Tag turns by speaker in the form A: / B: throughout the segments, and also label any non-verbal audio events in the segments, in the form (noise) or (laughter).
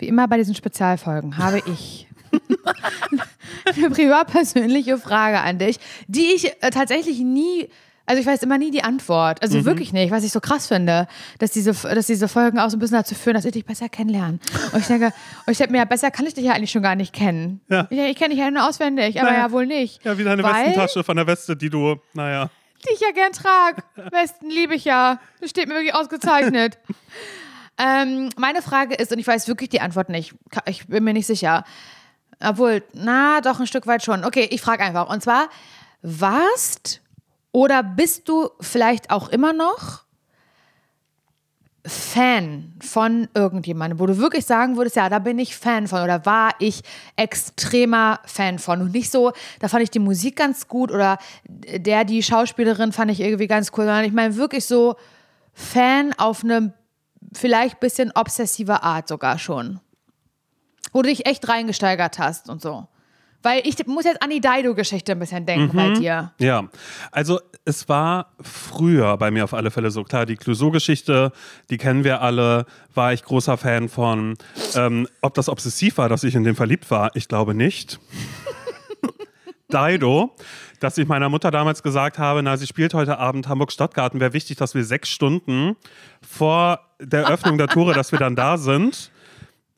A: Wie immer bei diesen Spezialfolgen habe ich (laughs) eine privat persönliche Frage an dich, die ich äh, tatsächlich nie, also ich weiß immer nie die Antwort. Also wirklich nicht, was ich so krass finde, dass diese, dass diese Folgen auch so ein bisschen dazu führen, dass ich dich besser kennenlerne. Und ich denke, und ich denke mir, ja, besser kann ich dich ja eigentlich schon gar nicht kennen.
B: Ja.
A: Ich, ich kenne dich ja nur auswendig, aber
B: Naja.
A: ja wohl nicht.
B: Ja, wie deine
A: Weil-
B: Westentasche von der Weste, die du, naja.
A: die ich ja gern trage. (laughs) Westen liebe ich ja. Das steht mir wirklich ausgezeichnet. Ähm, meine Frage ist, und ich weiß wirklich die Antwort nicht, ich bin mir nicht sicher. Obwohl, na, doch ein Stück weit schon. Okay, ich frage einfach. Und zwar, warst oder bist du vielleicht auch immer noch Fan von irgendjemandem, wo du wirklich sagen würdest, ja, da bin ich Fan von oder war ich extremer Fan von und nicht so, da fand ich die Musik ganz gut oder der, die Schauspielerin fand ich irgendwie ganz cool, sondern ich meine wirklich so Fan auf eine vielleicht bisschen obsessive Art sogar schon. Wo du dich echt reingesteigert hast und so. Weil ich muss jetzt an die Dido-Geschichte ein bisschen denken bei dir.
B: Ja, also es war früher bei mir auf alle Fälle so. Klar, die Clouseau-Geschichte, die kennen wir alle, war ich großer Fan von. Ähm, ob das obsessiv war, dass ich in den verliebt war, ich glaube nicht. Dido, dass ich meiner Mutter damals gesagt habe, na, sie spielt heute Abend Hamburg-Stadtgarten, wäre wichtig, dass wir sechs Stunden vor der Öffnung der Tore, dass wir dann da sind.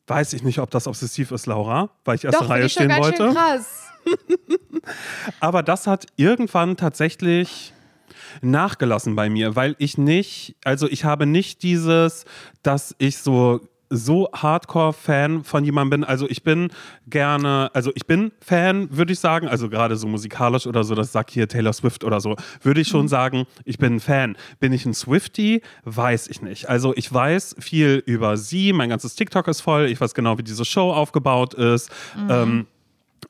B: Weiß ich nicht, ob das obsessiv ist, Laura, weil ich erste
A: Doch,
B: Reihe
A: ich
B: stehen
A: ganz
B: wollte.
A: schön krass. (laughs)
B: Aber das hat irgendwann tatsächlich nachgelassen bei mir, weil ich nicht, also ich habe nicht dieses, dass ich so so Hardcore-Fan von jemandem bin. Also ich bin gerne, also ich bin Fan, würde ich sagen, also gerade so musikalisch oder so, das sagt hier Taylor Swift oder so, würde ich schon sagen, ich bin ein Fan. Bin ich ein Swifty? Weiß ich nicht. Also ich weiß viel über sie, mein ganzes TikTok ist voll, ich weiß genau, wie diese Show aufgebaut ist. Ähm,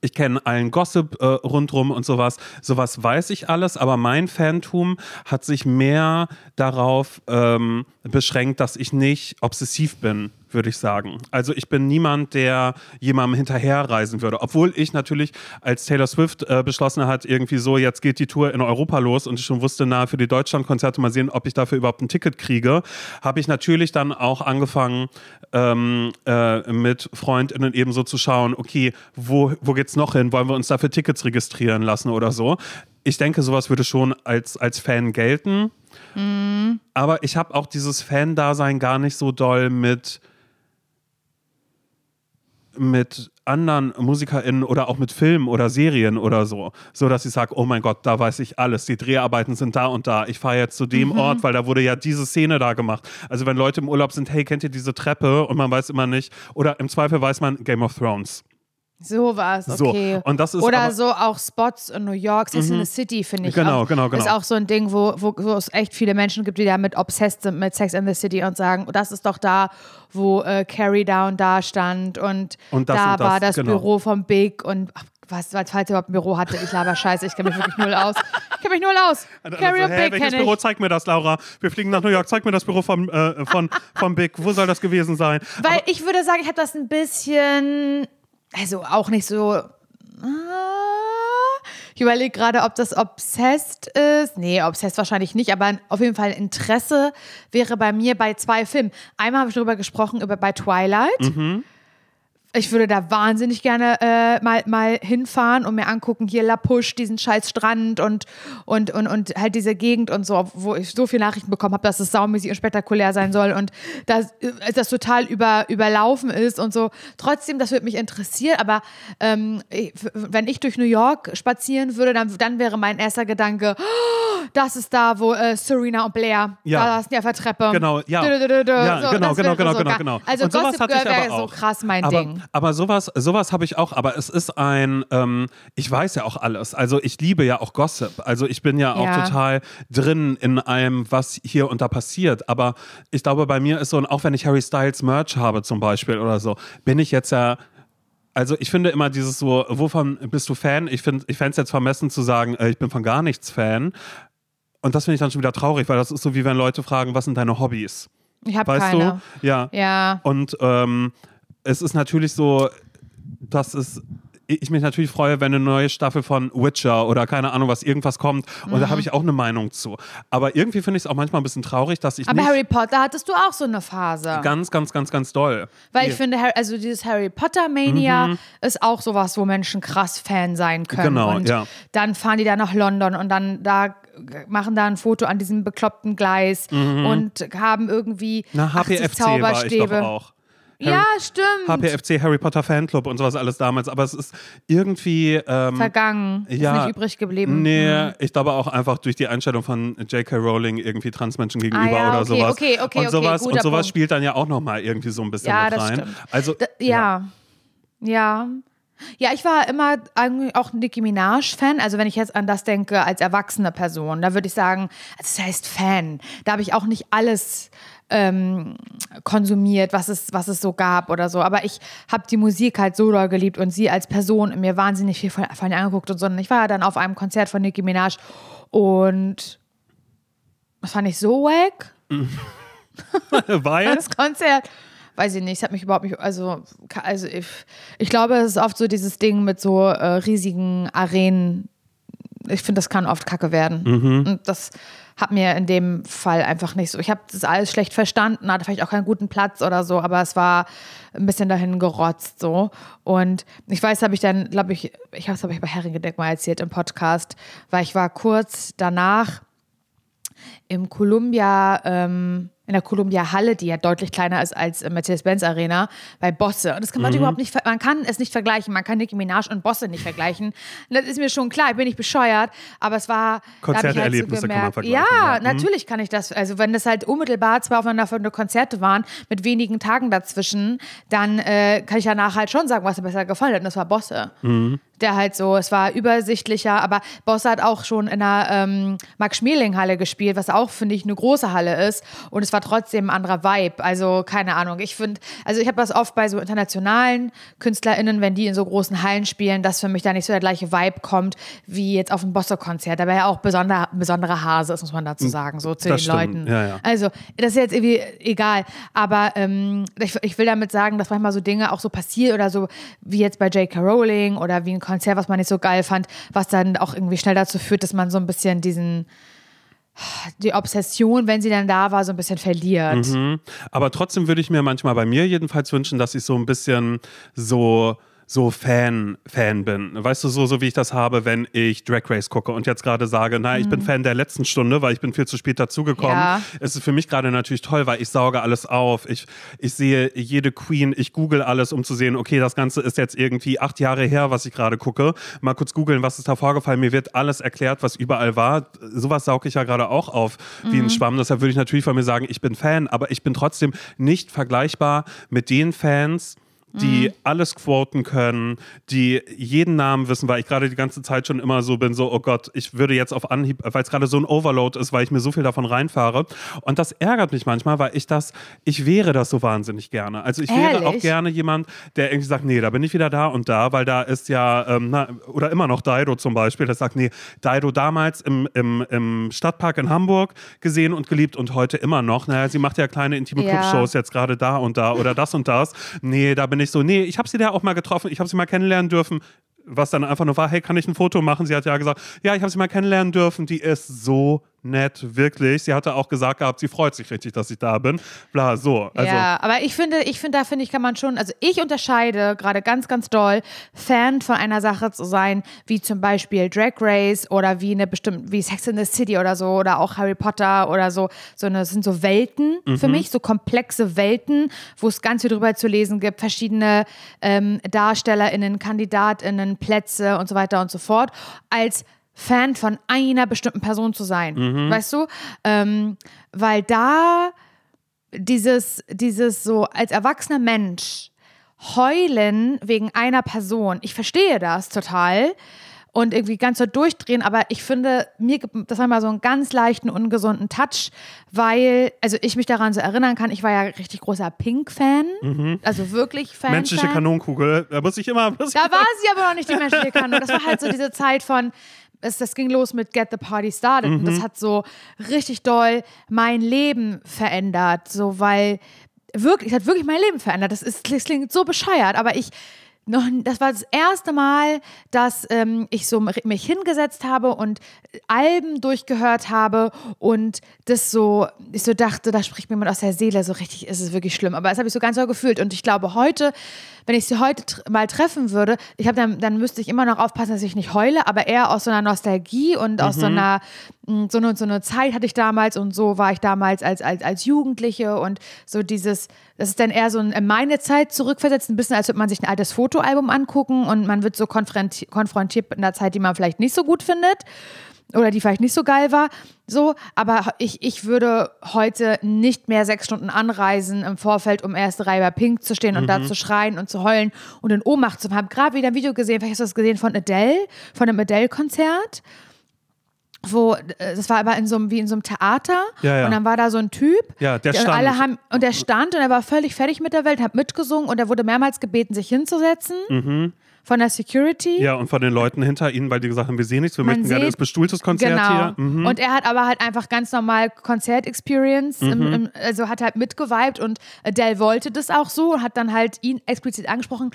B: ich kenne allen Gossip äh, rundrum und sowas. Sowas weiß ich alles, aber mein Fantum hat sich mehr darauf ähm, beschränkt, dass ich nicht obsessiv bin, würde ich sagen. Also ich bin niemand, der jemandem hinterherreisen würde. Obwohl ich natürlich, als Taylor Swift äh, beschlossen hat, irgendwie so, jetzt geht die Tour in Europa los und ich schon wusste, na, für die Deutschlandkonzerte mal sehen, ob ich dafür überhaupt ein Ticket kriege, habe ich natürlich dann auch angefangen, ähm, äh, mit FreundInnen eben so zu schauen, okay, wo, wo geht's noch hin? Wollen wir uns dafür Tickets registrieren lassen oder so? Ich denke, sowas würde schon als, als Fan gelten. Aber ich habe auch dieses Fan-Dasein gar nicht so doll mit, mit anderen MusikerInnen oder auch mit Filmen oder Serien oder so. So, dass ich sage, oh mein Gott, da weiß ich alles. Die Dreharbeiten sind da und da. Ich fahre jetzt zu dem Ort, weil da wurde ja diese Szene da gemacht. Also wenn Leute im Urlaub sind, hey, kennt ihr diese Treppe? Und man weiß immer nicht. Oder im Zweifel weiß man Game of Thrones. So,
A: okay.
B: und das ist
A: Oder
B: aber-
A: so auch Spots in New York, Sex in the City, finde ich.
B: Genau,
A: auch,
B: genau, genau.
A: Ist auch so ein Ding, wo, wo, wo es echt viele Menschen gibt, die damit obsessed sind mit Sex in the City und sagen, das ist doch da, wo äh, Carrie Down da stand und,
B: Und das
A: da
B: und das,
A: war das
B: genau.
A: Büro vom Big und ach, was, was falls er überhaupt ein Büro hatte, ich laber scheiße, ich kenne mich wirklich null aus. Ich kenne mich null aus. (laughs)
B: Dann
A: Carrie
B: so,
A: und
B: hä,
A: Big
B: welches Büro
A: ich.
B: zeigt mir das, Laura? Wir fliegen nach New York, zeig mir das Büro von, äh, von, von Big. Wo soll das gewesen sein?
A: Weil ich würde sagen, ich habe das ein bisschen, also auch nicht so. Ah, Ich überlege gerade, ob das obsessed ist. Nee, obsessed wahrscheinlich nicht, aber auf jeden Fall Interesse wäre bei mir bei zwei Filmen. Einmal habe ich darüber gesprochen, über bei Twilight. Ich würde da wahnsinnig gerne äh, mal, mal hinfahren und mir angucken, hier La Push, diesen scheiß Strand und, und, und, und halt diese Gegend und so, wo ich so viele Nachrichten bekommen habe, dass es saumäßig und spektakulär sein soll und dass äh, das total über, überlaufen ist und so. Trotzdem, das würde mich interessieren, aber ähm, wenn ich durch New York spazieren würde, dann, dann wäre mein erster Gedanke, oh, das ist da, wo äh, Serena und Blair,
B: Ja.
A: da auf der Treppe.
B: Genau, ja.
A: Dö, dö, dö, dö.
B: Ja,
A: So,
B: genau, genau, genau,
A: so
B: genau, genau.
A: Also
B: Und
A: Gossip Girl wäre so krass mein
B: aber,
A: Ding.
B: Aber sowas, sowas habe ich auch. Aber es ist ein, ähm, ich weiß ja auch alles. Also ich liebe ja auch Gossip. Also ich bin ja auch
A: Ja.
B: total drin in allem, was hier und da passiert. Aber ich glaube, bei mir ist so, und auch wenn ich Harry Styles Merch habe zum Beispiel oder so, bin ich jetzt ja also ich finde immer dieses so, wovon bist du Fan? Ich finde, ich fände es jetzt vermessen zu sagen, äh, ich bin von gar nichts Fan. Und das finde ich dann schon wieder traurig, weil das ist so wie wenn Leute fragen, was sind deine Hobbys?
A: Ich habe
B: Weißt
A: keine.
B: du? Ja.
A: Ja.
B: Und ähm, es ist natürlich so, dass es ich mich natürlich freue, wenn eine neue Staffel von Witcher oder keine Ahnung was irgendwas kommt. Und da habe ich auch eine Meinung zu. Aber irgendwie finde ich es auch manchmal ein bisschen traurig, dass ich
A: Aber Harry Potter hattest du auch so eine Phase.
B: ganz, ganz, ganz, ganz doll.
A: Weil ich finde, also dieses Harry Potter Mania ist auch sowas, wo Menschen krass Fan sein können.
B: Mhm. Genau,
A: und
B: ja.
A: dann fahren die da nach London und dann da machen da ein Foto an diesem bekloppten Gleis und haben irgendwie
B: Mhm. Na,
A: 80
B: HPFC war ich doch
A: Zauberstäbe.
B: Auch.
A: Ja, stimmt.
B: HPFC, Harry Potter Fanclub und sowas alles damals. Aber es ist irgendwie. Ähm,
A: Vergangen. Ist
B: ja,
A: nicht übrig geblieben.
B: Nee, ich glaube auch einfach durch die Einstellung von J.K. Rowling irgendwie Transmenschen gegenüber
A: Ah ja,
B: oder
A: okay,
B: sowas.
A: okay, okay,
B: und
A: okay,
B: sowas,
A: guter
B: und sowas
A: Punkt.
B: spielt dann ja auch nochmal irgendwie so ein bisschen
A: Ja,
B: mit rein.
A: stimmt.
B: Also,
A: D ja. Ja. Ja, ich war immer eigentlich auch Nicki Minaj-Fan. Also wenn ich jetzt an das denke als erwachsene Person, da würde ich sagen, also das heißt Fan. Da habe ich auch nicht alles ähm, konsumiert, was es, was es so gab oder so. Aber ich habe die Musik halt so doll geliebt und sie als Person mir wahnsinnig viel von, von ihr angeguckt und so. Und ich war dann auf einem Konzert von Nicki Minaj und das fand ich so wack. (laughs)
B: weil.
A: Das Konzert, weiß ich nicht, es hat mich überhaupt nicht, also, also ich, ich glaube, es ist oft so dieses Ding mit so äh, riesigen Arenen. Ich finde, das kann oft kacke werden. Und das hat mir in dem Fall einfach nicht so. Ich habe das alles schlecht verstanden, hatte vielleicht auch keinen guten Platz oder so, aber es war ein bisschen dahin gerotzt so. Und ich weiß, habe ich dann, glaube ich, ich habe es, habe ich bei Herrengedeck mal erzählt im Podcast, weil ich war kurz danach im Columbia, ähm, in der Columbia Halle, die ja deutlich kleiner ist als Mercedes-Benz Arena, bei Bosse. Und das kann man überhaupt nicht, man kann es nicht vergleichen. Man kann Nicki Minaj und Bosse nicht vergleichen. Und das ist mir schon klar, ich bin nicht bescheuert, aber es war. ich halt so
B: Konzerterlebnisse
A: gemerkt- Ja,
B: ja. Mhm.
A: natürlich kann ich das. Also, wenn das halt unmittelbar zwei aufeinanderfolgende Konzerte waren, mit wenigen Tagen dazwischen, dann äh, kann ich danach halt schon sagen, was mir besser gefallen hat. Und das war Bosse.
B: Mhm.
A: Der halt so, es war übersichtlicher, aber Bosse hat auch schon in der ähm, Max-Schmeling-Halle gespielt, was auch, finde ich, eine große Halle ist. Und es war trotzdem ein anderer Vibe. Also, keine Ahnung. Ich finde, also ich habe das oft bei so internationalen KünstlerInnen, wenn die in so großen Hallen spielen, dass für mich da nicht so der gleiche Vibe kommt, wie jetzt auf einem Bosse-Konzert. Da wäre ja auch besonder, ein besonderer Hase, ist, muss man dazu sagen, so zu
B: Hm, Das
A: den
B: stimmt.
A: Leuten.
B: Ja, ja.
A: Also, das ist jetzt irgendwie egal. Aber ähm, ich, ich will damit sagen, dass manchmal so Dinge auch so passieren oder so, wie jetzt bei J.K. Rowling oder wie ein Konzert, was man nicht so geil fand, was dann auch irgendwie schnell dazu führt, dass man so ein bisschen diesen, die Obsession, wenn sie dann da war, so ein bisschen verliert.
B: Mhm. Aber trotzdem würde ich mir manchmal bei mir jedenfalls wünschen, dass ich so ein bisschen so so Fan, Fan bin. Weißt du, so, so wie ich das habe, wenn ich Drag Race gucke und jetzt gerade sage, na, ich bin Fan der letzten Stunde, weil ich bin viel zu spät dazugekommen.
A: Mhm. Ja.
B: Es ist für mich gerade natürlich toll, weil ich sauge alles auf. Ich, ich sehe jede Queen, ich google alles, um zu sehen, okay, das Ganze ist jetzt irgendwie acht Jahre her, was ich gerade gucke. Mal kurz googeln, was ist da vorgefallen. Mir wird alles erklärt, was überall war. Sowas sauge ich ja gerade auch auf wie
A: Mhm.
B: ein Schwamm. Deshalb würde ich natürlich von mir sagen, ich bin Fan, aber ich bin trotzdem nicht vergleichbar mit den Fans, die
A: Mhm.
B: alles quoten können, die jeden Namen wissen, weil ich gerade die ganze Zeit schon immer so bin, so, oh Gott, ich würde jetzt auf Anhieb, weil es gerade so ein Overload ist, weil ich mir so viel davon reinfahre. Und das ärgert mich manchmal, weil ich das, ich wäre das so wahnsinnig gerne. Also ich wäre auch
A: Ehrlich?
B: gerne jemand, der irgendwie sagt, nee, da bin ich wieder da und da, weil da ist ja, ähm, na, oder immer noch Dido zum Beispiel, der sagt, nee, Dido damals im, im, im Stadtpark in Hamburg gesehen und geliebt und heute immer noch. Naja, sie macht ja kleine intime
A: Ja.
B: Clubshows jetzt gerade da und da oder das und das. Nee, da bin ich so, nee, ich habe sie da auch mal getroffen, ich habe sie mal kennenlernen dürfen. Was dann einfach nur war, hey, kann ich ein Foto machen? Sie hat ja gesagt, ja, ich habe sie mal kennenlernen dürfen. Die ist so nett, wirklich. Sie hatte auch gesagt gehabt, sie freut sich richtig, dass ich da bin. Bla, so. Also,
A: ja, aber ich finde, ich finde, da finde ich, kann man schon, also ich unterscheide gerade ganz, ganz doll, Fan von einer Sache zu sein, wie zum Beispiel Drag Race oder wie eine bestimmte, wie Sex in the City oder so oder auch Harry Potter oder so. So eine, das sind so Welten für mich, so komplexe Welten, wo es ganz viel drüber zu lesen gibt, verschiedene ähm, DarstellerInnen, KandidatInnen, Plätze und so weiter und so fort, als Fan von einer bestimmten Person zu sein. Weißt du? Ähm, weil da dieses, dieses so als erwachsener Mensch heulen wegen einer Person. Ich verstehe das total und irgendwie ganz so durchdrehen, aber ich finde, mir gibt das einmal so einen ganz leichten, ungesunden Touch, weil, also ich mich daran so erinnern kann, ich war ja richtig großer Pink-Fan, also wirklich Fan.
B: menschliche
A: Fan.
B: Kanonenkugel, da muss ich immer. Muss
A: Da (laughs) war sie aber noch nicht die menschliche Kanone. Das war halt so diese Zeit von, es, das ging los mit Get the Party Started. Und das hat so richtig doll mein Leben verändert. So, weil wirklich, es hat wirklich mein Leben verändert. Das, ist, das klingt so bescheuert, aber ich noch, das war das erste Mal, dass ähm, ich so mich hingesetzt habe und Alben durchgehört habe und das so, ich so dachte, da spricht mir jemand aus der Seele, so richtig ist es wirklich schlimm. Aber das habe ich so ganz so gefühlt und ich glaube heute, wenn ich sie heute mal treffen würde, ich habe dann, dann müsste ich immer noch aufpassen, dass ich nicht heule, aber eher aus so einer Nostalgie und aus so einer, so eine, so eine Zeit hatte ich damals und so war ich damals als, als, als Jugendliche und so dieses, das ist dann eher so in meine Zeit zurückversetzt, ein bisschen, als würde man sich ein altes Fotoalbum angucken und man wird so konfrontiert, konfrontiert mit einer Zeit, die man vielleicht nicht so gut findet oder die vielleicht nicht so geil war. So, aber ich, ich würde heute nicht mehr sechs Stunden anreisen im Vorfeld, um erste Reihe bei Pink zu stehen und da zu schreien und zu heulen und in Ohnmacht zu haben. Gerade wieder ein Video gesehen, vielleicht hast du das gesehen von Adele, von einem Adele-Konzert wo äh, das war aber in so einem wie in so einem Theater
B: Ja, ja.
A: und dann war da so ein Typ
B: Ja, der
A: und
B: stand.
A: alle haben und der stand und er war völlig fertig mit der Welt hat mitgesungen und er wurde mehrmals gebeten sich hinzusetzen von der Security
B: Mhm. Ja, und von den Leuten hinter ihnen, weil die gesagt haben, wir sehen nichts, wir
A: Man
B: möchten gerne
A: sieht-
B: das bestuhltes Konzert
A: Genau.
B: hier. Mhm.
A: Und er hat aber halt einfach ganz normal Konzert-Experience, im, im, also hat halt mitgeweibt und Adele wollte das auch so und hat dann halt ihn explizit angesprochen,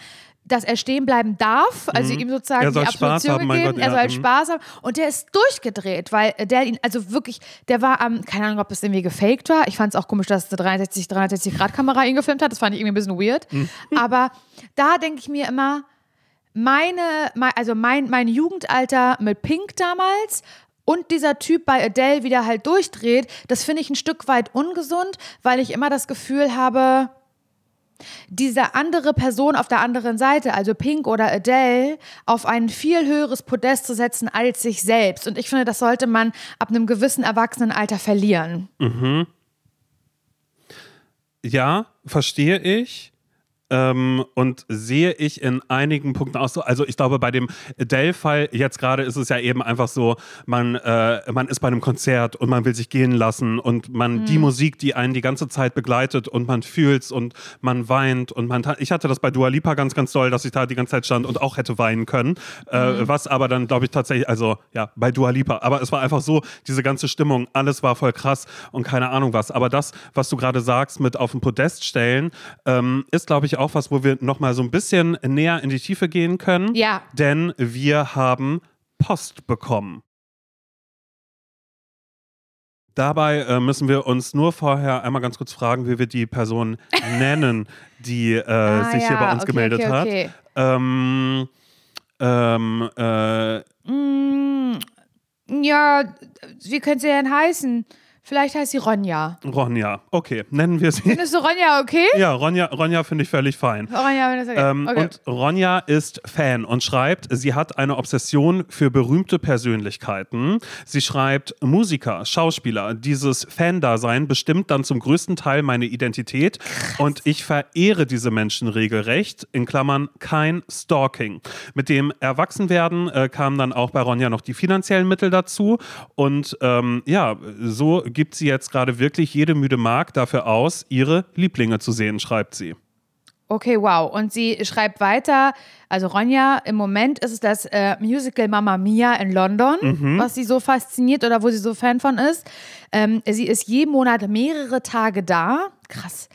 A: dass er stehen bleiben darf, also ihm sozusagen
B: Er soll
A: die
B: Spaß
A: Absolution
B: haben,
A: gegeben,
B: Gott,
A: er
B: ja,
A: soll halt
B: mhm.
A: Spaß haben. Und der ist durchgedreht, weil Adele ihn, also wirklich, der war am, keine Ahnung, ob das irgendwie gefaked war, ich fand es auch komisch, dass eine 360, 360 Grad Kamera ihn gefilmt hat, das fand ich irgendwie ein bisschen weird,
B: Mhm.
A: aber da denke ich mir immer, meine, mein, also mein, mein Jugendalter mit Pink damals und dieser Typ bei Adele wieder halt durchdreht, das finde ich ein Stück weit ungesund, weil ich immer das Gefühl habe, diese andere Person auf der anderen Seite, also Pink oder Adele, auf ein viel höheres Podest zu setzen als sich selbst. Und ich finde, das sollte man ab einem gewissen Erwachsenenalter verlieren.
B: Ja, verstehe ich. Ähm, und sehe ich in einigen Punkten auch so. Also ich glaube, bei dem Adele-Fall jetzt gerade ist es ja eben einfach so, man, äh, man ist bei einem Konzert und man will sich gehen lassen und man die Musik, die einen die ganze Zeit begleitet und man fühlt's und man weint und man ich hatte das bei Dua Lipa ganz, ganz doll, dass ich da die ganze Zeit stand und auch hätte weinen können. Äh, was aber dann, glaube ich, tatsächlich, also ja, bei Dua Lipa. Aber es war einfach so, diese ganze Stimmung, alles war voll krass und keine Ahnung was. Aber das, was du gerade sagst, mit auf den Podest stellen, ähm, ist, glaube ich, auch was, wo wir nochmal so ein bisschen näher in die Tiefe gehen können.
A: Ja.
B: Denn wir haben Post bekommen. Dabei äh, müssen wir uns nur vorher einmal ganz kurz fragen, wie wir die Person (laughs) nennen, die äh,
A: Ah,
B: sich hier
A: ja,
B: bei uns
A: okay,
B: gemeldet
A: okay,
B: hat.
A: okay.
B: Ähm, ähm, äh,
A: Mm, ja, wie könnte sie denn heißen? Vielleicht heißt sie Ronja.
B: Ronja. Okay, nennen wir sie.
A: Findest du Ronja okay? (laughs)
B: Ja, Ronja, Ronja finde ich völlig fein.
A: Ronja, wenn das okay.
B: Ähm,
A: okay.
B: Und Ronja ist Fan und schreibt, sie hat eine Obsession für berühmte Persönlichkeiten. Sie schreibt, Musiker, Schauspieler, dieses Fan-Dasein bestimmt dann zum größten Teil meine Identität und ich verehre diese Menschen regelrecht, in Klammern kein Stalking. Mit dem Erwachsenwerden äh, kamen dann auch bei Ronja noch die finanziellen Mittel dazu und ähm, ja, so gibt sie jetzt gerade wirklich jede müde Mark dafür aus, ihre Lieblinge zu sehen, schreibt sie.
A: Okay, wow. Und sie schreibt weiter, also Ronja, im Moment ist es das äh, Musical Mamma Mia in London,
B: Mhm.
A: was sie so fasziniert oder wo sie so Fan von ist. Ähm, sie ist jeden Monat mehrere Tage da. Krass.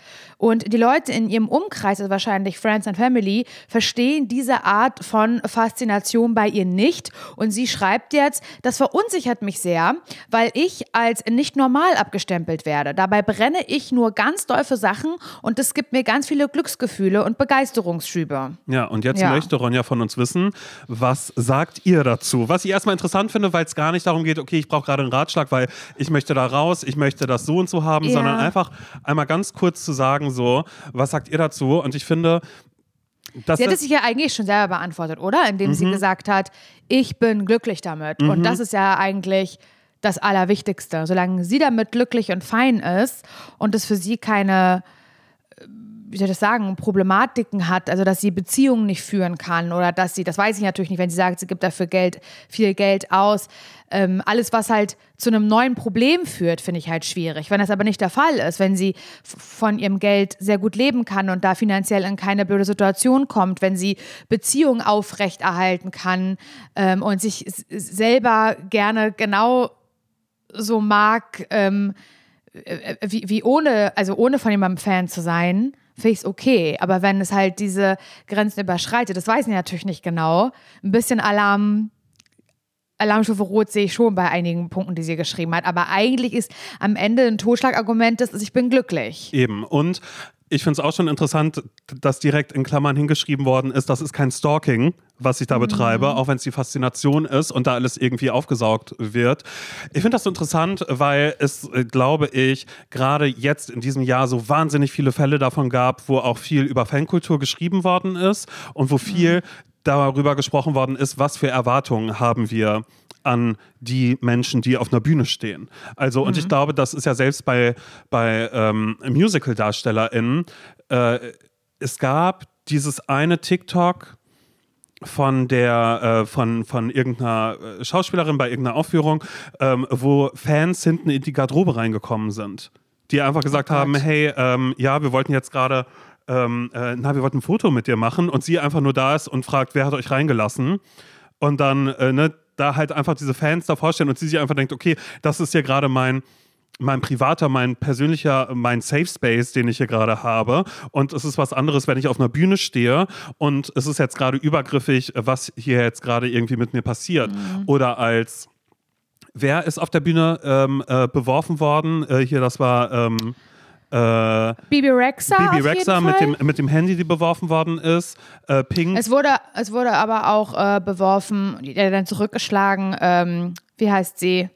A: Und die Leute in ihrem Umkreis, also wahrscheinlich Friends and Family, verstehen diese Art von Faszination bei ihr nicht. Und sie schreibt jetzt, das verunsichert mich sehr, weil ich als nicht normal abgestempelt werde. Dabei brenne ich nur ganz doll für Sachen und das gibt mir ganz viele Glücksgefühle und Begeisterungsschübe.
B: Ja, und jetzt
A: Ja.
B: möchte Ronja von uns wissen, was sagt ihr dazu? Was ich erstmal interessant finde, weil es gar nicht darum geht, okay, ich brauche gerade einen Ratschlag, weil ich möchte da raus, ich möchte das so und so haben,
A: Ja.
B: sondern einfach einmal ganz kurz zu sagen, so, was sagt ihr dazu? Und ich finde, dass
A: Sie hat
B: das,
A: es sich ja eigentlich schon selber beantwortet, oder? Indem sie gesagt hat, ich bin glücklich damit. Und das ist ja eigentlich das Allerwichtigste. Solange sie damit glücklich und fein ist und es für sie keine, wie soll ich das sagen, Problematiken hat, also dass sie Beziehungen nicht führen kann oder dass sie, das weiß ich natürlich nicht, wenn sie sagt, sie gibt dafür Geld, viel Geld aus. Ähm, alles, was halt zu einem neuen Problem führt, finde ich halt schwierig. Wenn das aber nicht der Fall ist, wenn sie von ihrem Geld sehr gut leben kann und da finanziell in keine blöde Situation kommt, wenn sie Beziehungen aufrechterhalten kann ähm, und sich selber gerne genau so mag, ähm, äh, wie, wie ohne, also ohne von jemandem Fan zu sein, finde ich es okay. Aber wenn es halt diese Grenzen überschreitet, das weiß ich natürlich nicht genau. Ein bisschen Alarm, Alarmstufe Rot sehe ich schon bei einigen Punkten, die sie geschrieben hat. Aber eigentlich ist am Ende ein Totschlagargument, dass ich bin glücklich.
B: Eben. Und ich finde es auch schon interessant, dass direkt in Klammern hingeschrieben worden ist, das ist kein Stalking, was ich da betreibe, mhm. auch wenn es die Faszination ist und da alles irgendwie aufgesaugt wird. Ich finde das so interessant, weil es, äh, glaube ich, gerade jetzt in diesem Jahr so wahnsinnig viele Fälle davon gab, wo auch viel über Fankultur geschrieben worden ist und wo viel mhm. darüber gesprochen worden ist, was für Erwartungen haben wir an die Menschen, die auf einer Bühne stehen. Also, mhm. und ich mhm. glaube, das ist ja selbst bei, bei ähm, Musical-DarstellerInnen, äh, es gab dieses eine TikTok, von der äh, von, von irgendeiner äh, Schauspielerin bei irgendeiner Aufführung, ähm, wo Fans hinten in die Garderobe reingekommen sind, die einfach gesagt oh haben, hey, ähm, ja, wir wollten jetzt gerade, ähm, äh, na, wir wollten ein Foto mit dir machen und sie einfach nur da ist und fragt, wer hat euch reingelassen? Und dann, äh, ne, da halt einfach diese Fans da vorstellen und sie sich einfach denkt, okay, das ist ja gerade mein mein privater, mein persönlicher, mein Safe Space, den ich hier gerade habe. Und es ist was anderes, wenn ich auf einer Bühne stehe und es ist jetzt gerade übergriffig, was hier jetzt gerade irgendwie mit mir passiert. Mhm. Oder als Wer ist auf der Bühne ähm, äh, beworfen worden? Äh, hier, das war ähm,
A: äh, Bibi Rexa.
B: Bibi Rexa mit dem, mit dem Handy, die beworfen worden ist. Äh, Pink.
A: Es wurde, es wurde aber auch äh, beworfen, dann zurückgeschlagen. Ähm, wie heißt sie?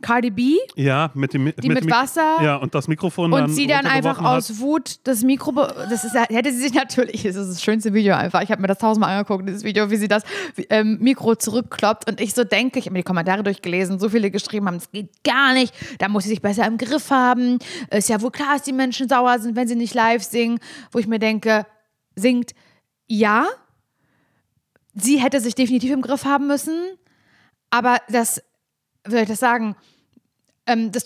A: Cardi B.
B: Ja, mit dem
A: die mit, mit Wasser.
B: Ja, und das Mikrofon
A: Und dann sie dann einfach aus Wut das Mikro, das ist, hätte sie sich natürlich, (laughs) das ist das schönste Video einfach. Ich habe mir das tausendmal angeguckt, dieses Video, wie sie das ähm, Mikro zurückkloppt und ich so denke, ich habe mir die Kommentare durchgelesen, so viele geschrieben haben, es geht gar nicht, da muss sie sich besser im Griff haben. Ist ja wohl klar, dass die Menschen sauer sind, wenn sie nicht live singen, wo ich mir denke, singt, ja, sie hätte sich definitiv im Griff haben müssen, aber das, wie soll ich das sagen, ähm, das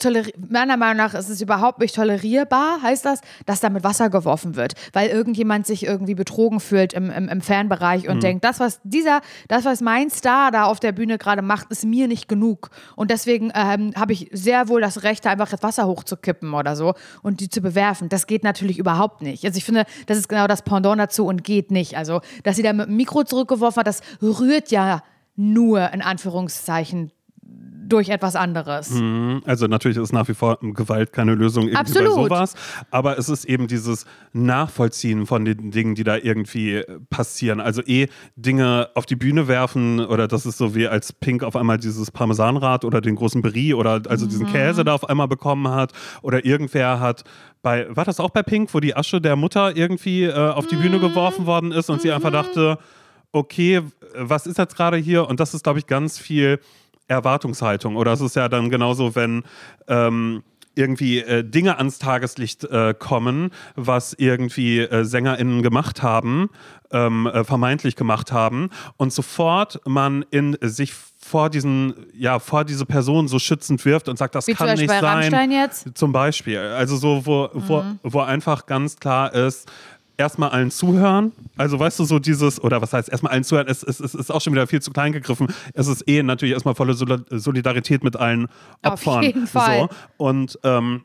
A: meiner Meinung nach ist es überhaupt nicht tolerierbar, heißt das, dass da mit Wasser geworfen wird, weil irgendjemand sich irgendwie betrogen fühlt im, im, im Fanbereich und mhm. denkt, das, was dieser, das, was mein Star da auf der Bühne gerade macht, ist mir nicht genug. Und deswegen ähm, habe ich sehr wohl das Recht, da einfach das Wasser hochzukippen oder so und die zu bewerfen. Das geht natürlich überhaupt nicht. Also ich finde, das ist genau das Pendant dazu und geht nicht. Also, dass sie da mit dem Mikro zurückgeworfen hat, das rührt ja nur in Anführungszeichen durch etwas anderes.
B: Mhm. Also natürlich ist nach wie vor Gewalt keine Lösung irgendwie Absolut. bei sowas, aber es ist eben dieses Nachvollziehen von den Dingen, die da irgendwie passieren. Also eh Dinge auf die Bühne werfen oder das ist so wie als Pink auf einmal dieses Parmesanrad oder den großen Brie oder also diesen mhm. Käse da auf einmal bekommen hat oder irgendwer hat bei, war das auch bei Pink, wo die Asche der Mutter irgendwie äh, auf die mhm. Bühne geworfen worden ist und sie einfach mhm. dachte, okay, was ist jetzt gerade hier? Und das ist, glaube ich, ganz viel Erwartungshaltung. Oder es ist ja dann genauso, wenn ähm, irgendwie äh, Dinge ans Tageslicht äh, kommen, was irgendwie äh, SängerInnen gemacht haben, ähm, äh, vermeintlich gemacht haben, und sofort man in sich vor diesen, ja, vor diese Person so schützend wirft und sagt, das Wie kann nicht sein.
A: Rammstein jetzt?
B: Zum Beispiel. Also so, wo, mhm. wo, wo einfach ganz klar ist, erstmal allen zuhören. Also weißt du, so dieses, oder was heißt erstmal allen zuhören, es, es, es, ist auch schon wieder viel zu klein gegriffen. Es ist eh natürlich erstmal volle Solidarität mit allen Opfern. Auf jeden Fall. So. Und ähm,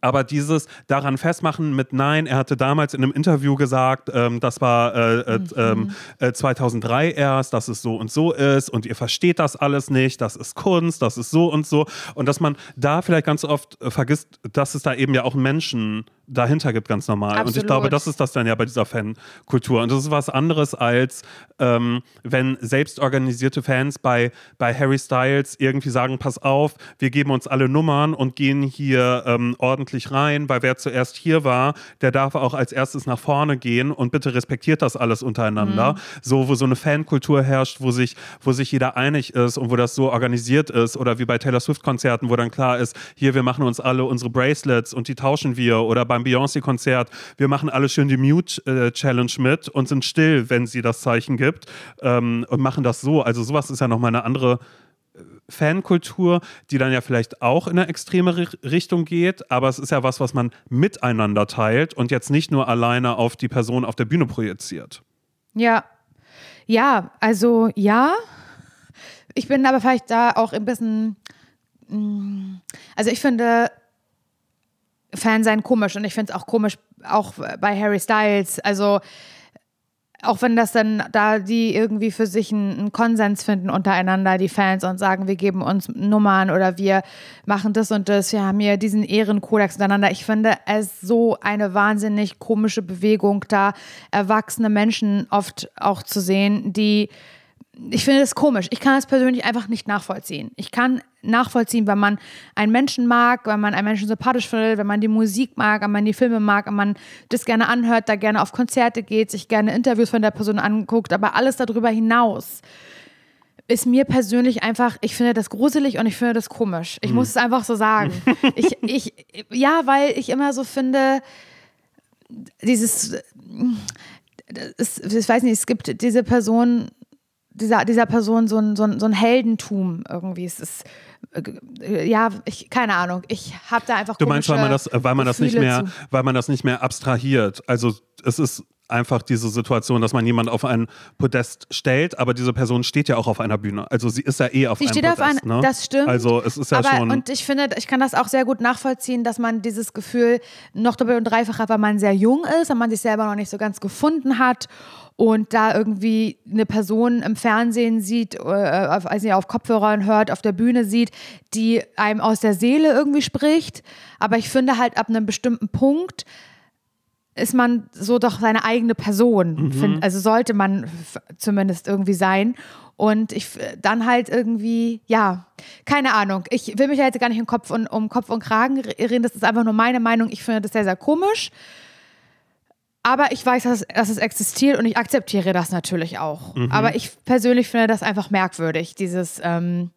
B: aber dieses daran festmachen mit Nein, er hatte damals in einem Interview gesagt, ähm, das war äh, mhm. äh, 2003 ähm, erst, dass es so und so ist und ihr versteht das alles nicht, das ist Kunst, das ist so und so. Und dass man da vielleicht ganz oft äh, vergisst, dass es da eben ja auch Menschen dahinter gibt, ganz normal. Absolut. Und ich glaube, das ist das dann ja bei dieser Fankultur. Und das ist was anderes als ähm, wenn selbstorganisierte Fans bei, bei Harry Styles irgendwie sagen, pass auf, wir geben uns alle Nummern und gehen hier ähm, ordentlich rein, weil wer zuerst hier war, der darf auch als erstes nach vorne gehen und bitte respektiert das alles untereinander. Mhm. So, wo so eine Fankultur herrscht, wo sich, wo sich jeder einig ist und wo das so organisiert ist oder wie bei Taylor Swift-Konzerten, wo dann klar ist, hier, wir machen uns alle unsere Bracelets und die tauschen wir oder bei beim Beyoncé-Konzert, wir machen alle schön die Mute-Challenge mit und sind still, wenn sie das Zeichen gibt ähm, und machen das so. Also sowas ist ja nochmal eine andere Fankultur, die dann ja vielleicht auch in eine extreme Richtung geht, aber es ist ja was, was man miteinander teilt und jetzt nicht nur alleine auf die Person auf der Bühne projiziert.
A: Ja, ja, also ja. Ich bin aber vielleicht da auch ein bisschen, mm, also ich finde, Fan sein komisch und ich finde es auch komisch, auch bei Harry Styles. Also auch wenn das dann da die irgendwie für sich einen, einen, Konsens finden untereinander, die Fans, und sagen, wir geben uns Nummern oder wir machen das und das, wir haben hier diesen Ehrenkodex untereinander. Ich finde es so eine wahnsinnig komische Bewegung, da erwachsene Menschen oft auch zu sehen, die ich finde das komisch. Ich kann es persönlich einfach nicht nachvollziehen. Ich kann nachvollziehen, wenn man einen Menschen mag, wenn man einen Menschen sympathisch findet, wenn man die Musik mag, wenn man die Filme mag, wenn man das gerne anhört, da gerne auf Konzerte geht, sich gerne Interviews von der Person anguckt, aber alles darüber hinaus ist mir persönlich einfach, ich finde das gruselig und ich finde das komisch. Ich hm. muss es einfach so sagen. ich, (laughs) ich, ja, weil ich immer so finde, dieses, es, ich weiß nicht, es gibt diese Person, dieser, dieser Person so ein, so, ein, so ein Heldentum irgendwie. Es ist, äh, ja, ich, keine Ahnung. Ich habe da einfach.
B: Du meinst, weil man das, weil man das nicht mehr, zu. weil man das nicht mehr abstrahiert. Also es ist einfach diese Situation, dass man jemanden auf ein Podest stellt, aber diese Person steht ja auch auf einer Bühne. Also sie ist ja eh auf sie einem steht Podest. Auf ein, ne?
A: Das stimmt.
B: Also es ist ja
A: aber,
B: schon.
A: Und ich finde, ich kann das auch sehr gut nachvollziehen, dass man dieses Gefühl noch doppelt und dreifach hat, weil man sehr jung ist, und man sich selber noch nicht so ganz gefunden hat und da irgendwie eine Person im Fernsehen sieht, äh, also auf Kopfhörern hört, auf der Bühne sieht, die einem aus der Seele irgendwie spricht. Aber ich finde halt ab einem bestimmten Punkt ist man so doch seine eigene Person. Mhm. Find, also sollte man zumindest irgendwie sein. Und ich dann halt irgendwie, ja, keine Ahnung. Ich will mich ja jetzt gar nicht um Kopf und, um Kopf und Kragen reden. Das ist einfach nur meine Meinung. Ich finde das sehr, sehr komisch. Aber ich weiß, dass, dass, es existiert und ich akzeptiere das natürlich auch. Mhm. Aber ich persönlich finde das einfach merkwürdig, dieses ähm,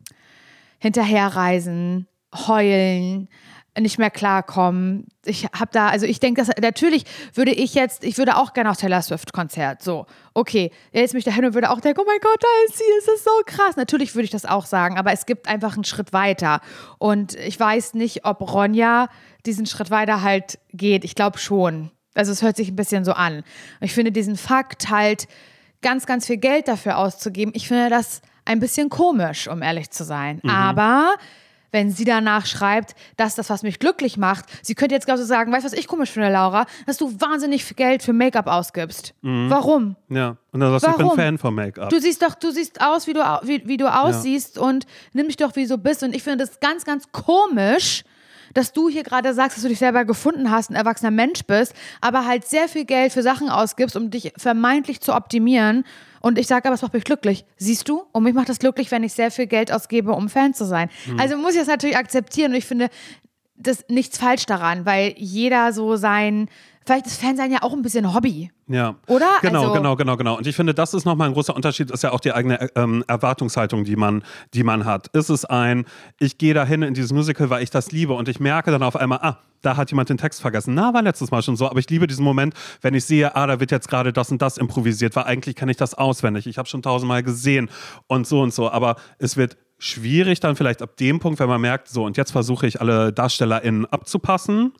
A: Hinterherreisen, Heulen, nicht mehr klarkommen. Ich habe da, also ich denke, dass natürlich würde ich jetzt, ich würde auch gerne auf Taylor Swift Konzert. So, okay, jetzt mich dahin und würde auch denken, oh mein Gott, da ist sie, es ist so krass. Natürlich würde ich das auch sagen, aber es gibt einfach einen Schritt weiter. Und ich weiß nicht, ob Ronja diesen Schritt weiter halt geht. Ich glaube schon. Also es hört sich ein bisschen so an. Ich finde diesen Fakt halt, ganz, ganz viel Geld dafür auszugeben, ich finde das ein bisschen komisch, um ehrlich zu sein. Mhm. Aber wenn sie danach schreibt, dass das, was mich glücklich macht, sie könnte jetzt gerade so sagen, weißt du, was ich komisch finde, Laura, dass du wahnsinnig viel Geld für Make-up ausgibst. Mhm. Warum?
B: Ja, und dann sagst du, ich bin Fan von Make-up.
A: Du siehst doch, du siehst aus, wie du, wie, wie du aussiehst ja. und nimm dich doch, wie du bist. Und ich finde das ganz, ganz komisch, dass du hier gerade sagst, dass du dich selber gefunden hast, ein erwachsener Mensch bist, aber halt sehr viel Geld für Sachen ausgibst, um dich vermeintlich zu optimieren. Und ich sage aber, es macht mich glücklich. Siehst du? Und mich macht das glücklich, wenn ich sehr viel Geld ausgebe, um Fan zu sein. Mhm. Also muss ich das natürlich akzeptieren. Und ich finde, das nichts falsch daran, weil jeder so sein vielleicht ist Fansein ja auch ein bisschen Hobby.
B: Ja.
A: Oder?
B: Genau,
A: also,
B: genau, genau, genau. Und ich finde, das ist nochmal ein großer Unterschied, ist ja auch die eigene ähm, Erwartungshaltung, die man, die man hat. Ist es ein, ich gehe dahin in dieses Musical, weil ich das liebe und ich merke dann auf einmal, ah, da hat jemand den Text vergessen. Na, war letztes Mal schon so, aber ich liebe diesen Moment, wenn ich sehe, ah, da wird jetzt gerade das und das improvisiert, weil eigentlich kenne ich das auswendig. Ich habe schon tausendmal gesehen und so und so. Aber es wird schwierig dann vielleicht ab dem Punkt, wenn man merkt, so und jetzt versuche ich alle DarstellerInnen abzupassen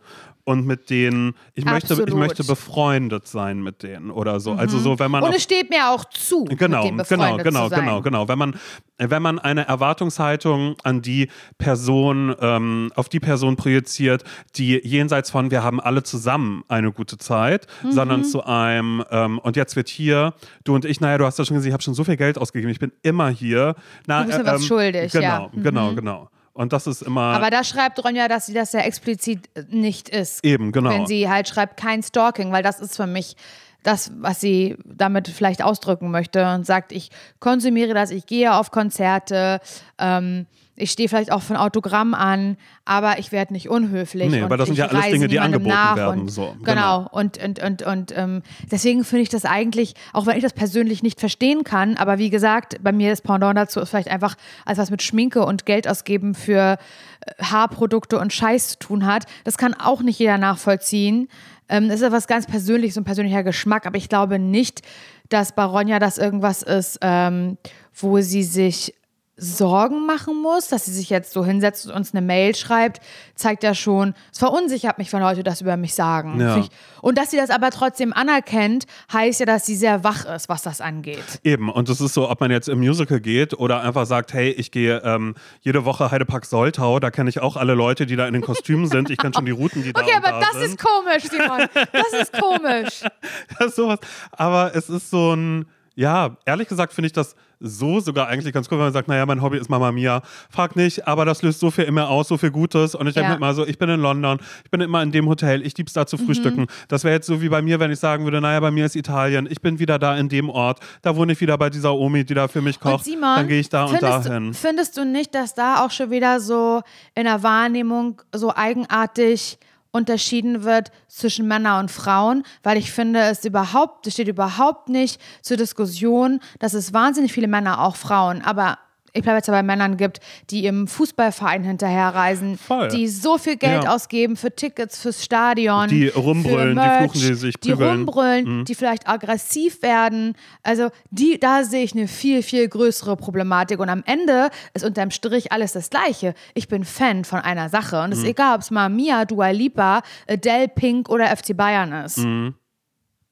B: und mit denen, ich möchte, ich möchte befreundet sein mit denen oder so. Also mhm. Also so, wenn man.
A: Und es steht mir auch zu.
B: Genau, genau, genau,
A: zu
B: sein. genau, genau. Wenn man, wenn man eine Erwartungshaltung an die Person, ähm, auf die Person projiziert, die jenseits von wir haben alle zusammen eine gute Zeit, mhm. sondern zu einem, ähm, und jetzt wird hier, du und ich, naja, du hast ja schon gesehen, ich habe schon so viel Geld ausgegeben, ich bin immer hier.
A: Na, du bist mir äh, was ähm, schuldig,
B: genau,
A: ja.
B: Genau, mhm. genau. Und das ist immer.
A: Aber da schreibt Ronja, dass sie das ja explizit nicht ist.
B: Eben, genau.
A: Wenn sie halt schreibt, kein Stalking, weil das ist für mich das, was sie damit vielleicht ausdrücken möchte und sagt, ich konsumiere das, ich gehe auf Konzerte, ähm, ich stehe vielleicht auch von Autogramm an, aber ich werde nicht unhöflich.
B: Nee, aber das sind ja alles Dinge, die angeboten werden. Und, so.
A: Genau. genau. Und, und, und, und ähm, deswegen finde ich das eigentlich, auch wenn ich das persönlich nicht verstehen kann, aber wie gesagt, bei mir ist Pendant dazu ist vielleicht einfach als was mit Schminke und Geld ausgeben für äh, Haarprodukte und Scheiß zu tun hat. Das kann auch nicht jeder nachvollziehen. Ähm, das ist etwas ganz Persönliches und persönlicher Geschmack, aber ich glaube nicht, dass Baronja das irgendwas ist, ähm, wo sie sich Sorgen machen muss, dass sie sich jetzt so hinsetzt und uns eine Mail schreibt, zeigt ja schon, es verunsichert mich, wenn Leute das über mich sagen.
B: Ja.
A: Und dass sie das aber trotzdem anerkennt, heißt ja, dass sie sehr wach ist, was das angeht.
B: Eben, und es ist so, ob man jetzt im Musical geht oder einfach sagt, hey, ich gehe ähm, jede Woche Heidepark Soltau, da kenne ich auch alle Leute, die da in den Kostümen sind. Ich kenne schon die Routen, die da
A: Okay,
B: und
A: aber
B: da
A: das
B: sind.
A: ist komisch, Simon. Das ist komisch. (laughs)
B: Ja, sowas. Aber es ist so ein, ja, ehrlich gesagt finde ich das so sogar eigentlich ganz cool, wenn man sagt, naja, mein Hobby ist Mama Mia. Frag nicht, aber das löst so viel immer aus, so viel Gutes. Und ich denke
A: Ja.
B: mir immer so, ich bin in London, ich bin immer in dem Hotel, ich lieb's da
A: Mhm.
B: zu frühstücken. Das wäre jetzt so wie bei mir, wenn ich sagen würde, naja, bei mir ist Italien, ich bin wieder da in dem Ort, da wohne ich wieder bei dieser Omi, die da für mich
A: Und
B: kocht.
A: Simon,
B: dann gehe ich da und
A: findest
B: da hin.
A: Du, findest du nicht, dass da auch schon wieder so in der Wahrnehmung so eigenartig unterschieden wird zwischen Männern und Frauen, weil ich finde, es überhaupt, es steht überhaupt nicht zur Diskussion, dass es wahnsinnig viele Männer, auch Frauen, aber ich bleibe jetzt bei Männern gibt, die im Fußballverein hinterherreisen,
B: Voll.
A: die so viel Geld
B: Ja.
A: ausgeben für Tickets fürs Stadion,
B: Die rumbrüllen,
A: für
B: die
A: Merch,
B: fluchen, die sich
A: die
B: prügeln. Mhm.
A: rumbrüllen, die vielleicht aggressiv werden. Also die, da sehe ich eine viel, viel größere Problematik. Und am Ende ist unterm Strich alles das Gleiche. Ich bin Fan von einer Sache. Und es ist
B: Mhm.
A: egal, ob es mal Mia, Dua Lipa, Adele, Pink oder FC Bayern ist.
B: Mhm.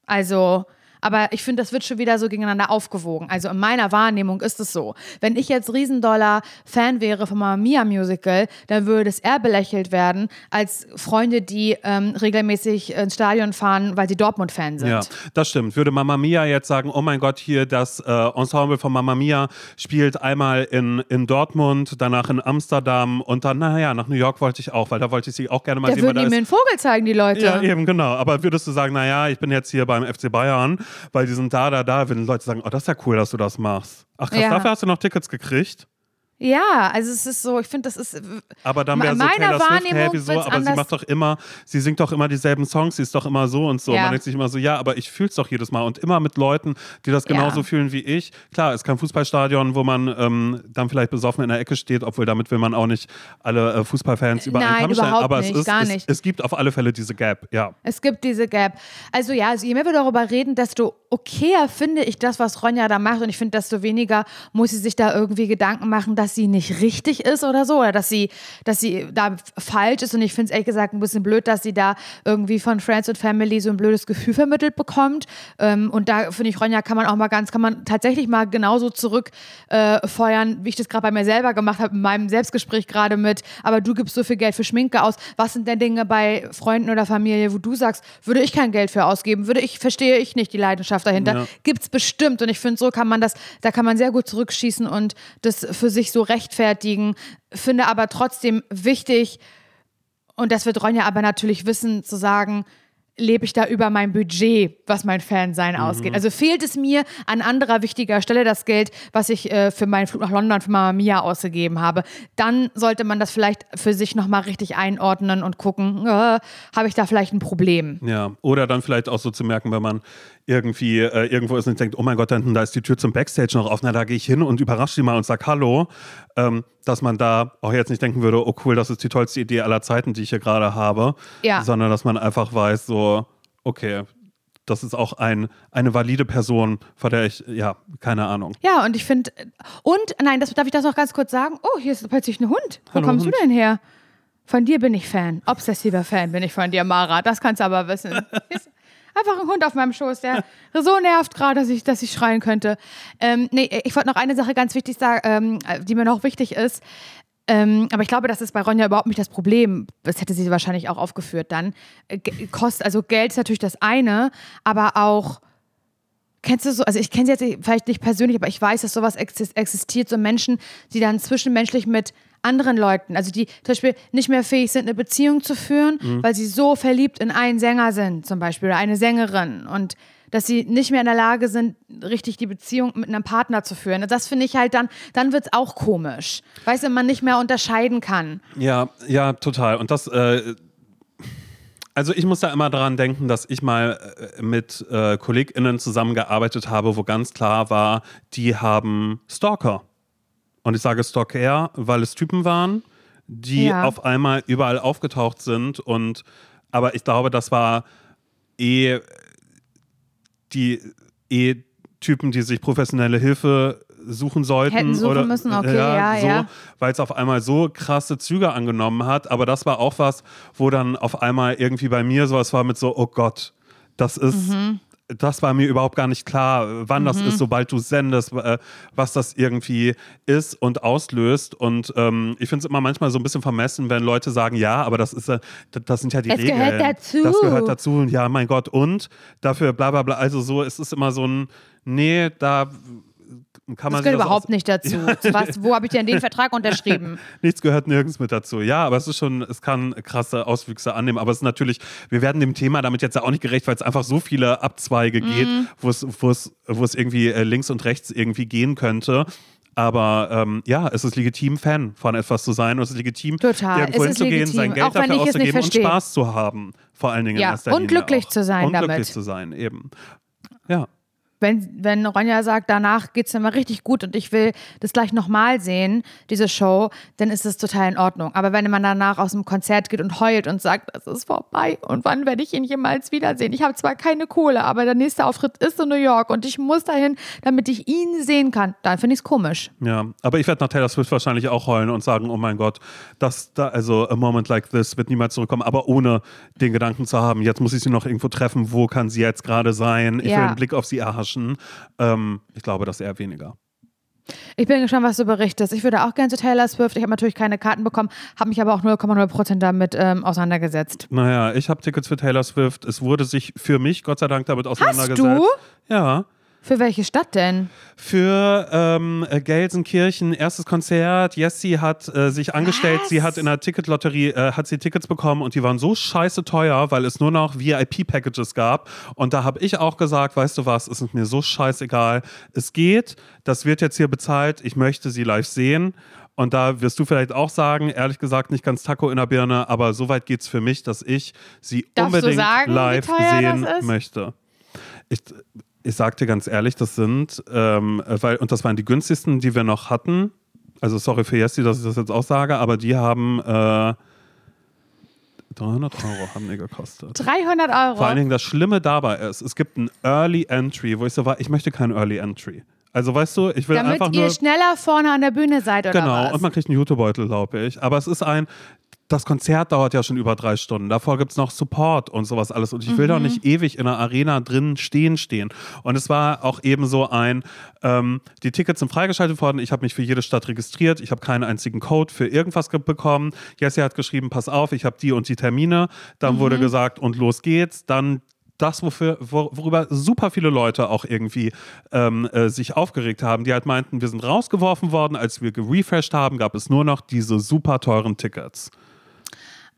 A: Also, aber ich finde, das wird schon wieder so gegeneinander aufgewogen. Also in meiner Wahrnehmung ist es so. Wenn ich jetzt Riesendoller Fan wäre vom Mamma Mia Musical, dann würde es eher belächelt werden als Freunde, die ähm, regelmäßig ins Stadion fahren, weil sie Dortmund-Fan sind.
B: Ja, das stimmt. Würde Mama Mia jetzt sagen, oh mein Gott, hier das äh, Ensemble von Mama Mia spielt einmal in, in Dortmund, danach in Amsterdam und dann, naja, nach New York wollte ich auch, weil da wollte ich sie auch gerne mal
A: Da
B: sehen.
A: würden
B: da
A: die mir
B: ist,
A: einen Vogel zeigen, die Leute.
B: ja, eben, genau. Aber würdest du sagen, naja, ich bin jetzt hier beim FC Bayern, weil die sind da, da, da, würden Leute sagen, oh, das ist ja cool, dass du das machst. Ach krass,
A: Ja.
B: dafür hast du noch Tickets gekriegt?
A: Ja, also es ist so, ich finde, das ist.
B: Aber dann wäre so Taylor Swift, hey, wieso? Aber sie macht doch immer, sie singt doch immer dieselben Songs, sie ist doch immer so und so.
A: Ja.
B: Man denkt sich immer so, ja, aber ich fühle es doch jedes Mal und immer mit Leuten, die das
A: Ja.
B: genauso fühlen wie ich. Klar, es ist kein Fußballstadion, wo man ähm, dann vielleicht besoffen in der Ecke steht, obwohl damit will man auch nicht alle äh, Fußballfans über einen
A: Nein,
B: Kamm stellen.
A: überhaupt
B: Aber
A: nicht,
B: es, ist,
A: gar
B: es, es gibt auf alle Fälle diese Gap, ja.
A: Es gibt diese Gap. Also ja, also je mehr wir darüber reden, desto okayer finde ich das, was Ronja da macht. Und ich finde, desto weniger muss sie sich da irgendwie Gedanken machen, dass sie nicht richtig ist oder so. Oder dass sie, dass sie da falsch ist. Und ich finde es ehrlich gesagt ein bisschen blöd, dass sie da irgendwie von Friends und Family so ein blödes Gefühl vermittelt bekommt. Ähm, und da finde ich, Ronja kann man auch mal ganz, kann man tatsächlich mal genauso zurückfeuern, äh, wie ich das gerade bei mir selber gemacht habe, in meinem Selbstgespräch gerade mit, aber du gibst so viel Geld für Schminke aus. Was sind denn Dinge bei Freunden oder Familie, wo du sagst, würde ich kein Geld für ausgeben, würde ich, verstehe ich nicht die Leidenschaft dahinter.
B: Ja.
A: Gibt's bestimmt. Und ich finde, so kann man das, da kann man sehr gut zurückschießen und das für sich so rechtfertigen. Finde aber trotzdem wichtig, und das wird Ronja aber natürlich wissen, zu sagen, lebe ich da über mein Budget, was mein Fansein ausgeht. Also fehlt es mir an anderer wichtiger Stelle das Geld, was ich äh, für meinen Flug nach London für Mama Mia ausgegeben habe, dann sollte man das vielleicht für sich nochmal richtig einordnen und gucken, äh, habe ich da vielleicht ein Problem.
B: Ja, oder dann vielleicht auch so zu merken, wenn man irgendwie äh, irgendwo ist und denkt, oh mein Gott, da hinten, da ist die Tür zum Backstage noch offen, na, da gehe ich hin und überrasche die mal und sag Hallo, ähm, dass man da auch jetzt nicht denken würde, oh cool, das ist die tollste Idee aller Zeiten, die ich hier gerade habe,
A: Ja.
B: sondern dass man einfach weiß, so, okay, das ist auch ein, eine valide Person, vor der ich, ja, keine Ahnung.
A: Ja, und ich finde, und, nein, das, darf ich das noch ganz kurz sagen? Oh, hier ist plötzlich ein Hund. Wo
B: Hallo,
A: kommst
B: Hund.
A: du denn her? Von dir bin ich Fan. Obsessiver Fan bin ich von dir, Mara. Das kannst du aber wissen. (laughs) Einfach ein Hund auf meinem Schoß, der (laughs) so nervt gerade, dass ich, dass ich schreien könnte. Ähm, nee, ich wollte noch eine Sache ganz wichtig sagen, ähm, die mir noch wichtig ist. Ähm, aber ich glaube, das ist bei Ronja überhaupt nicht das Problem. Das hätte sie wahrscheinlich auch aufgeführt dann. Äh, Ge- Kost, also Geld ist natürlich das eine, aber auch Kennst du so, also ich kenne sie jetzt vielleicht nicht persönlich, aber ich weiß, dass sowas exis- existiert, so Menschen, die dann zwischenmenschlich mit anderen Leuten, also die zum Beispiel nicht mehr fähig sind, eine Beziehung zu führen, weil sie so verliebt in einen Sänger sind, zum Beispiel, oder eine Sängerin und dass sie nicht mehr in der Lage sind, richtig die Beziehung mit einem Partner zu führen. Und Das finde ich halt dann, dann wird es auch komisch. Weißt du, man nicht mehr unterscheiden kann.
B: Ja, ja, total. Und das, äh, also ich muss da immer daran denken, dass ich mal äh, mit äh, KollegInnen zusammengearbeitet habe, wo ganz klar war, die haben Stalker. Und ich sage Stalker, weil es Typen waren, die
A: Ja.
B: auf einmal überall aufgetaucht sind. Und aber ich glaube, das war eh die eh Typen, die sich professionelle Hilfe suchen sollten.
A: Hätten suchen
B: oder,
A: müssen, okay, ja,
B: so,
A: ja.
B: Weil es auf einmal so krasse Züge angenommen hat. Aber das war auch was, wo dann auf einmal irgendwie bei mir sowas war mit so, oh Gott, das ist.
A: Mhm.
B: Das war mir überhaupt gar nicht klar, wann das ist, sobald du sendest, äh, was das irgendwie ist und auslöst. Und ähm, ich finde es immer manchmal so ein bisschen vermessen, wenn Leute sagen, ja, aber das ist, äh, das- das sind ja die
A: Es
B: Regeln.
A: gehört dazu.
B: Das gehört dazu. Und ja, mein Gott, und dafür bla bla bla. Also so, es ist immer so ein, nee, da kann man
A: Das gehört überhaupt nicht dazu. (laughs) Was, wo habe ich denn den Vertrag unterschrieben? (laughs)
B: Nichts gehört nirgends mit dazu. Ja, aber es ist schon, es kann krasse Auswüchse annehmen. Aber es ist natürlich, wir werden dem Thema damit jetzt ja auch nicht gerecht, weil es einfach so viele Abzweige geht,
A: Mhm.
B: wo es, wo es, wo es irgendwie links und rechts irgendwie gehen könnte. Aber ähm, ja, es ist legitim, Fan von etwas zu sein und es ist legitim,
A: Total,
B: irgendwo
A: es
B: hinzugehen, sein Geld dafür auszugeben und. Spaß zu haben. Vor allen Dingen
A: Ja,
B: in erster
A: und
B: Linie
A: glücklich
B: auch.
A: zu sein
B: und
A: damit.
B: glücklich zu sein, eben. Ja.
A: Wenn, wenn Ronja sagt, danach geht es mir richtig gut und ich will das gleich nochmal sehen, diese Show, dann ist es total in Ordnung. Aber wenn man danach aus dem Konzert geht und heult und sagt, es ist vorbei und wann werde ich ihn jemals wiedersehen? Ich habe zwar keine Kohle, aber der nächste Auftritt ist in New York und ich muss dahin, damit ich ihn sehen kann, dann finde ich es komisch.
B: Ja, aber ich werde nach Taylor Swift wahrscheinlich auch heulen und sagen, oh mein Gott, das da, also a moment like this wird niemals zurückkommen, aber ohne den Gedanken zu haben, jetzt muss ich sie noch irgendwo treffen, wo kann sie jetzt gerade sein? Ich
A: Ja.
B: will einen Blick auf sie erhaschen. Ähm, ich glaube, das eher weniger.
A: Ich bin gespannt, was du berichtest. Ich würde auch gerne zu Taylor Swift. Ich habe natürlich keine Karten bekommen, habe mich aber auch 0,0% damit ähm, auseinandergesetzt.
B: Naja, ich habe Tickets für Taylor Swift. Es wurde sich für mich Gott sei Dank damit
A: Hast
B: auseinandergesetzt.
A: du?
B: Ja.
A: Für welche Stadt denn?
B: Für ähm, äh, Gelsenkirchen erstes Konzert. Jessie hat äh, sich angestellt.
A: Was?
B: Sie hat in der Ticketlotterie äh, hat sie Tickets bekommen und die waren so scheiße teuer, weil es nur noch VIP-Packages gab. Und da habe ich auch gesagt, weißt du was, es ist mir so scheißegal. Es geht, das wird jetzt hier bezahlt. Ich möchte sie live sehen. Und da wirst du vielleicht auch sagen, ehrlich gesagt, nicht ganz Taco in der Birne, aber so weit geht es für mich, dass ich sie
A: Darfst
B: unbedingt
A: sagen,
B: live sehen möchte. Ich, ich sag dir ganz ehrlich, das sind, ähm, weil, und das waren die günstigsten, die wir noch hatten. Also sorry für Jessie, dass ich das jetzt auch sage, aber die haben äh, 300 Euro haben die gekostet.
A: 300 Euro.
B: Vor allen Dingen das Schlimme dabei ist, es gibt ein Early Entry, wo ich so war, ich möchte kein Early Entry. Also weißt du, ich will
A: Damit
B: einfach
A: ihr
B: nur
A: schneller vorne an der Bühne seid oder
B: Genau,
A: was?
B: und man kriegt einen Jutebeutel, glaube ich. Aber es ist ein, das Konzert dauert ja schon über drei Stunden. Davor gibt es noch Support und sowas alles. Und ich will
A: Mhm.
B: doch nicht ewig in der Arena drin stehen stehen. Und es war auch eben so ein, ähm, die Tickets sind freigeschaltet worden. Ich habe mich für jede Stadt registriert. Ich habe keinen einzigen Code für irgendwas ge- bekommen. Jessie hat geschrieben, pass auf, ich habe die und die Termine. Dann
A: Mhm.
B: wurde gesagt, und los geht's. Dann das, wofür, wor- worüber super viele Leute auch irgendwie ähm, äh, sich aufgeregt haben, die halt meinten, wir sind rausgeworfen worden, als wir gerefreshed haben, gab es nur noch diese super teuren Tickets.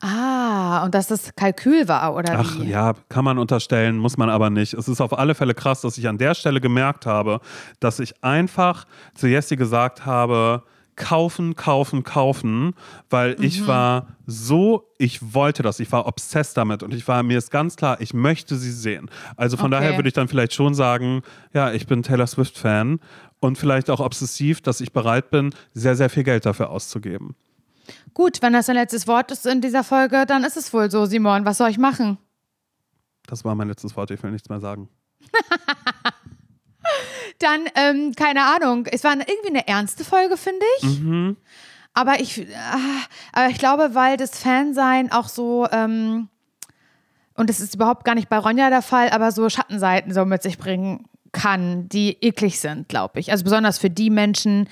A: Ah, und dass das Kalkül war, oder
B: Ach
A: wie?
B: ja, kann man unterstellen, muss man aber nicht. Es ist auf alle Fälle krass, dass ich an der Stelle gemerkt habe, dass ich einfach zu Jessie gesagt habe, kaufen, kaufen, kaufen, weil
A: Mhm.
B: ich war so, ich wollte das, ich war obsessed damit und ich war, mir ist ganz klar, ich möchte sie sehen. Also von
A: Okay.
B: daher würde ich dann vielleicht schon sagen, ja, ich bin Taylor Swift-Fan und vielleicht auch obsessiv, dass ich bereit bin, sehr, sehr viel Geld dafür auszugeben.
A: Gut, wenn das dein letztes Wort ist in dieser Folge, dann ist es wohl so, Simon. Was soll ich machen?
B: Das war mein letztes Wort, ich will nichts mehr sagen. (laughs)
A: Dann, ähm, keine Ahnung. Es war irgendwie eine ernste Folge, finde ich.
B: Mhm.
A: Aber ich, aber ich glaube, weil das Fansein auch so, ähm, und das ist überhaupt gar nicht bei Ronja der Fall, aber so Schattenseiten so mit sich bringen kann, die eklig sind, glaube ich. Also besonders für die Menschen,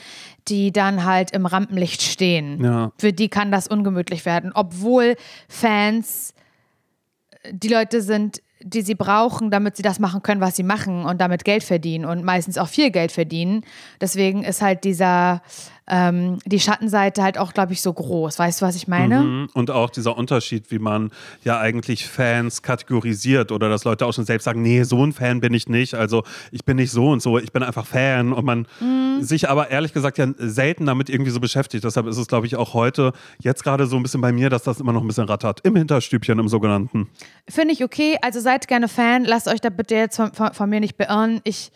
A: die dann halt im Rampenlicht stehen.
B: Ja.
A: Für die kann das ungemütlich werden, obwohl Fans die Leute sind, die sie brauchen, damit sie das machen können, was sie machen und damit Geld verdienen und meistens auch viel Geld verdienen. Deswegen ist halt dieser, ähm, die Schattenseite halt auch, glaube ich, so groß. Weißt du, was ich meine?
B: Mhm. Und auch dieser Unterschied, wie man ja eigentlich Fans kategorisiert oder dass Leute auch schon selbst sagen, nee, so ein Fan bin ich nicht. Also ich bin nicht so und so, ich bin einfach Fan. Und man
A: Mhm.
B: sich aber ehrlich gesagt ja selten damit irgendwie so beschäftigt. Deshalb ist es, glaube ich, auch heute jetzt gerade so ein bisschen bei mir, dass das immer noch ein bisschen rattert. Im Hinterstübchen, im sogenannten.
A: Finde ich okay. Also seid gerne Fan. Lasst euch da bitte jetzt von, von, von mir nicht beirren. Ich,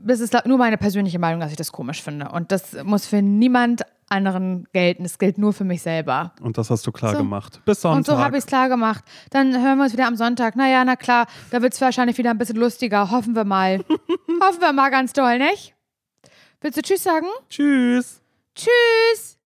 A: das ist nur meine persönliche Meinung, dass ich das komisch finde. Und das muss für niemand anderen gelten. Es gilt nur für mich selber.
B: Und das hast du klar
A: So.
B: gemacht. Bis Sonntag.
A: Und so habe ich es klar gemacht. Dann hören wir uns wieder am Sonntag. Naja, na klar, da wird es wahrscheinlich wieder ein bisschen lustiger. Hoffen wir mal. (laughs) Hoffen wir mal ganz doll, nicht? Willst du Tschüss sagen?
B: Tschüss.
A: Tschüss.